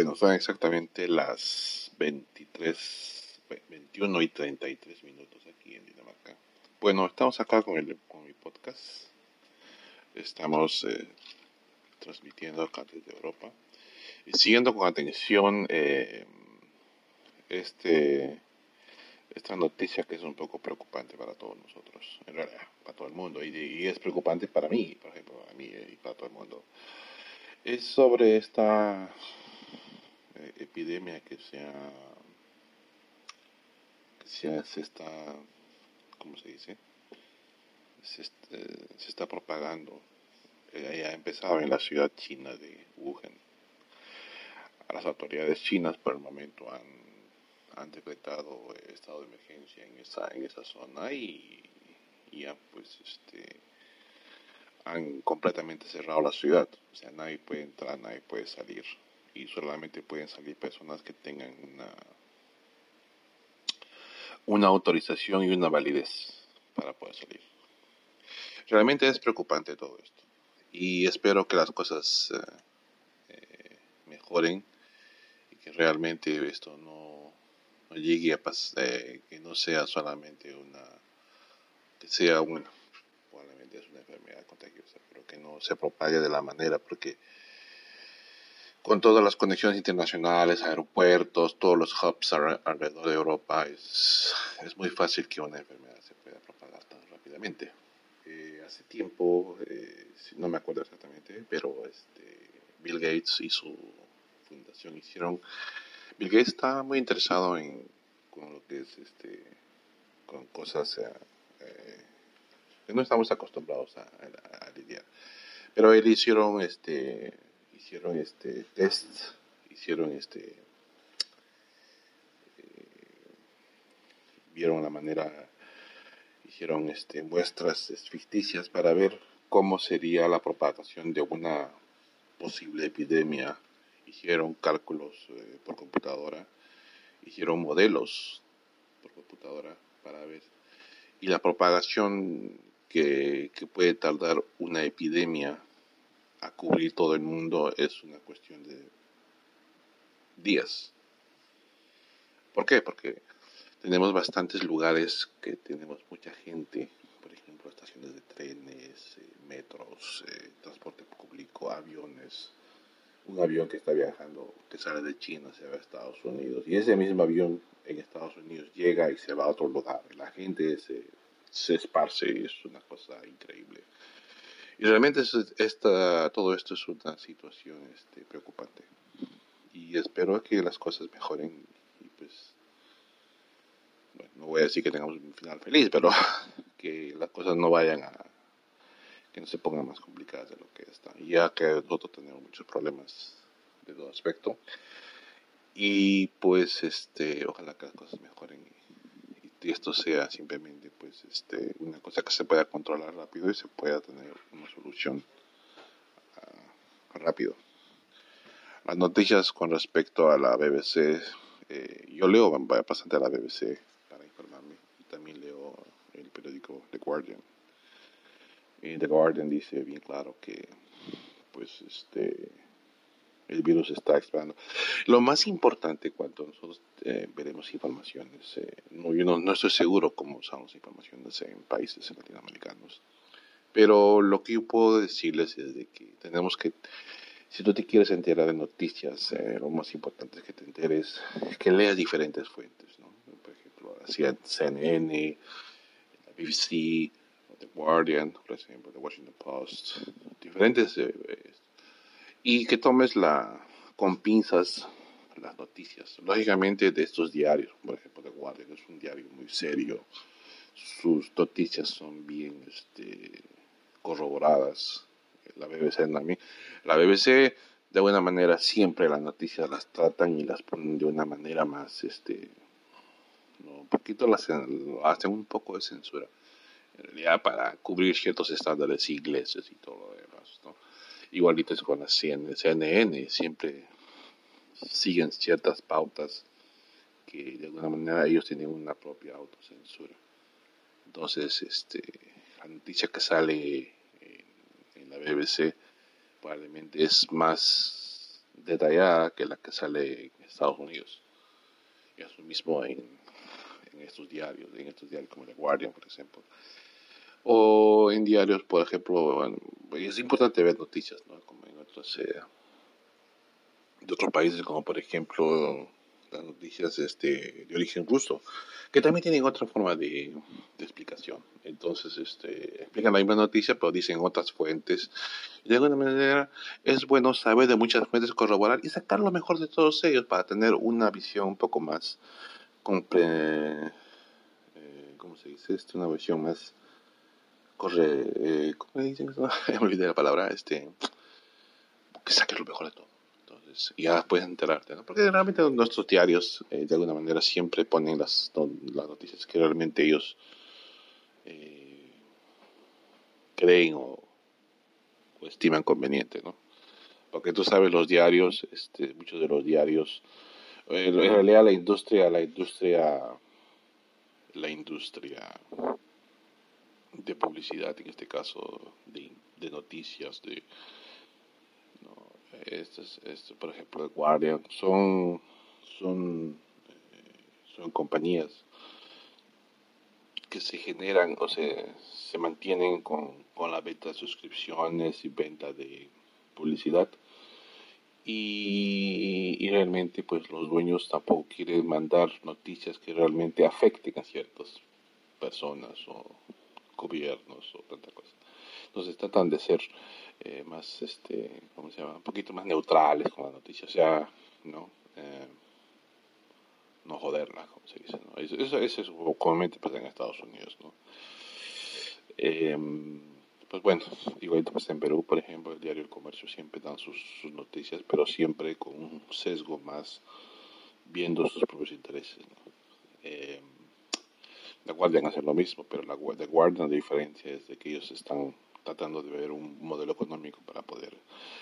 Bueno, son exactamente las 23, 21 y 33 minutos aquí en Dinamarca. Bueno, estamos acá con, el, con mi podcast. Estamos eh, transmitiendo acá desde Europa. Y siguiendo con atención eh, este, esta noticia que es un poco preocupante para todos nosotros, en realidad, para todo el mundo. Y, y es preocupante para mí, por ejemplo, a mí y para todo el mundo. Es sobre esta epidemia que se ha, que se, está, ¿cómo se dice? Se, eh, está propagando. Eh, ha empezado en la ciudad china de Wuhan. Las autoridades chinas por el momento han, han decretado estado de emergencia en esa, en esa zona y, y han pues este han completamente cerrado la ciudad. O sea, nadie puede entrar, nadie puede salir y solamente pueden salir personas que tengan una, una autorización y una validez para poder salir. Realmente es preocupante todo esto y espero que las cosas eh, eh, mejoren y que realmente esto no, no llegue a pasar, eh, que no sea solamente una, que sea bueno, probablemente es una enfermedad contagiosa, pero que no se propague de la manera porque con todas las conexiones internacionales, aeropuertos, todos los hubs alrededor de Europa, es, es muy fácil que una enfermedad se pueda propagar tan rápidamente. Eh, hace tiempo, eh, no me acuerdo exactamente, pero este, Bill Gates y su fundación hicieron... Bill Gates está muy interesado en con lo que es este, con cosas eh, que no estamos acostumbrados a, a, a lidiar. Pero él hicieron este hicieron este test, hicieron este, eh, vieron la manera, hicieron este, muestras ficticias para ver cómo sería la propagación de una posible epidemia. Hicieron cálculos eh, por computadora, hicieron modelos por computadora para ver. Y la propagación que, que puede tardar una epidemia a cubrir todo el mundo es una cuestión de días. ¿Por qué? Porque tenemos bastantes lugares que tenemos mucha gente, por ejemplo, estaciones de trenes, eh, metros, eh, transporte público, aviones. Un avión que está viajando, que sale de China, se va a Estados Unidos, y ese mismo avión en Estados Unidos llega y se va a otro lugar. La gente se, se esparce, es una cosa increíble. Y realmente esta, todo esto es una situación este, preocupante. Y espero que las cosas mejoren. Y pues, bueno, no voy a decir que tengamos un final feliz, pero que las cosas no vayan a, que no se pongan más complicadas de lo que están. Ya que nosotros tenemos muchos problemas de todo aspecto. Y pues, este, ojalá que las cosas mejoren y esto sea simplemente pues este una cosa que se pueda controlar rápido y se pueda tener una solución uh, rápido. Las noticias con respecto a la BBC eh, yo leo bastante a la BBC para informarme y también leo el periódico The Guardian. Y The Guardian dice bien claro que pues este el virus está expandiendo. Lo más importante cuando nosotros eh, veremos informaciones, eh, no, yo no, estoy seguro cómo usamos informaciones en países latinoamericanos, pero lo que yo puedo decirles es de que tenemos que, si tú te quieres enterar de noticias, eh, lo más importante es que te enteres, que leas diferentes fuentes, ¿no? por ejemplo, CNN, la BBC, The Guardian, por ejemplo, The Washington Post, diferentes y que tomes la, con pinzas las noticias. Lógicamente de estos diarios, por ejemplo, The Guardian es un diario muy serio, sus noticias son bien este, corroboradas. La BBC también. La BBC de buena manera siempre las noticias las tratan y las ponen de una manera más, este, un poquito las hacen un poco de censura, en realidad para cubrir ciertos estándares ingleses y todo lo demás, ¿no? Igualito con la CNN, siempre siguen ciertas pautas que de alguna manera ellos tienen una propia autocensura. Entonces, este, la noticia que sale en, la BBC probablemente es más detallada que la que sale en Estados Unidos. Y eso mismo en, en estos diarios, en estos diarios como The Guardian, por ejemplo. O en diarios, por ejemplo, es importante ver noticias, ¿no? Como en otros, eh, de otros países, como por ejemplo las noticias este, de origen ruso, que también tienen otra forma de, explicación. Entonces, este, explican la misma noticia, pero dicen otras fuentes. De alguna manera es bueno saber de muchas fuentes, corroborar y sacar lo mejor de todos ellos para tener una visión un poco más, compre, eh, ¿cómo se dice? Este, una visión más corre, eh, ¿cómo dicen? me olvidé la palabra, este, que saques lo mejor de todo. Entonces, ya puedes enterarte, ¿no? Porque realmente nuestros diarios, eh, de alguna manera, siempre ponen las, las noticias que realmente ellos eh, creen o, o, estiman conveniente, ¿no? Porque tú sabes, los diarios, este, muchos de los diarios, en realidad la industria, la industria, la industria de publicidad, en este caso de, de noticias, de no, estos, estos, por ejemplo, el Guardian, son son eh, son compañías que se generan o se, se mantienen con, con la venta de suscripciones y venta de publicidad. Y, realmente pues los dueños tampoco quieren mandar noticias que realmente afecten a ciertas personas o gobiernos o tanta cosa. Entonces tratan de ser eh, más, este, ¿cómo se llama? Un poquito más neutrales con la noticia, o sea, ¿no? Eh, no joderla, como se dice, ¿no? Eso, eso, es comúnmente pasa en Estados Unidos, ¿no? Eh, pues bueno, igual pasa en Perú, por ejemplo, el diario El Comercio siempre dan sus, sus, noticias, pero siempre con un sesgo más viendo sus propios intereses, ¿no? Eh, la Guardian hace lo mismo, pero la The Guardian la diferencia es de que ellos están tratando de ver un modelo económico para poder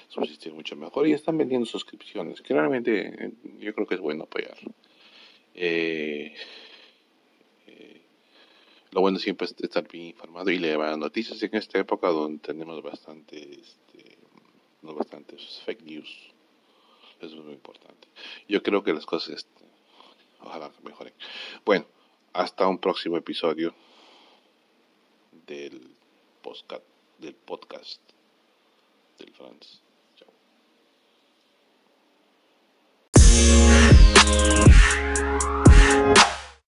subsistir mucho mejor y están vendiendo suscripciones, que realmente eh, yo creo que es bueno apoyar. Eh, eh, lo bueno siempre es estar bien informado y leer noticias en esta época donde tenemos bastante, este, no bastantes fake news. Eso es muy importante. Yo creo que las cosas, este, ojalá mejoren. Bueno, hasta un próximo episodio del podcast del podcast del Franz. Chao.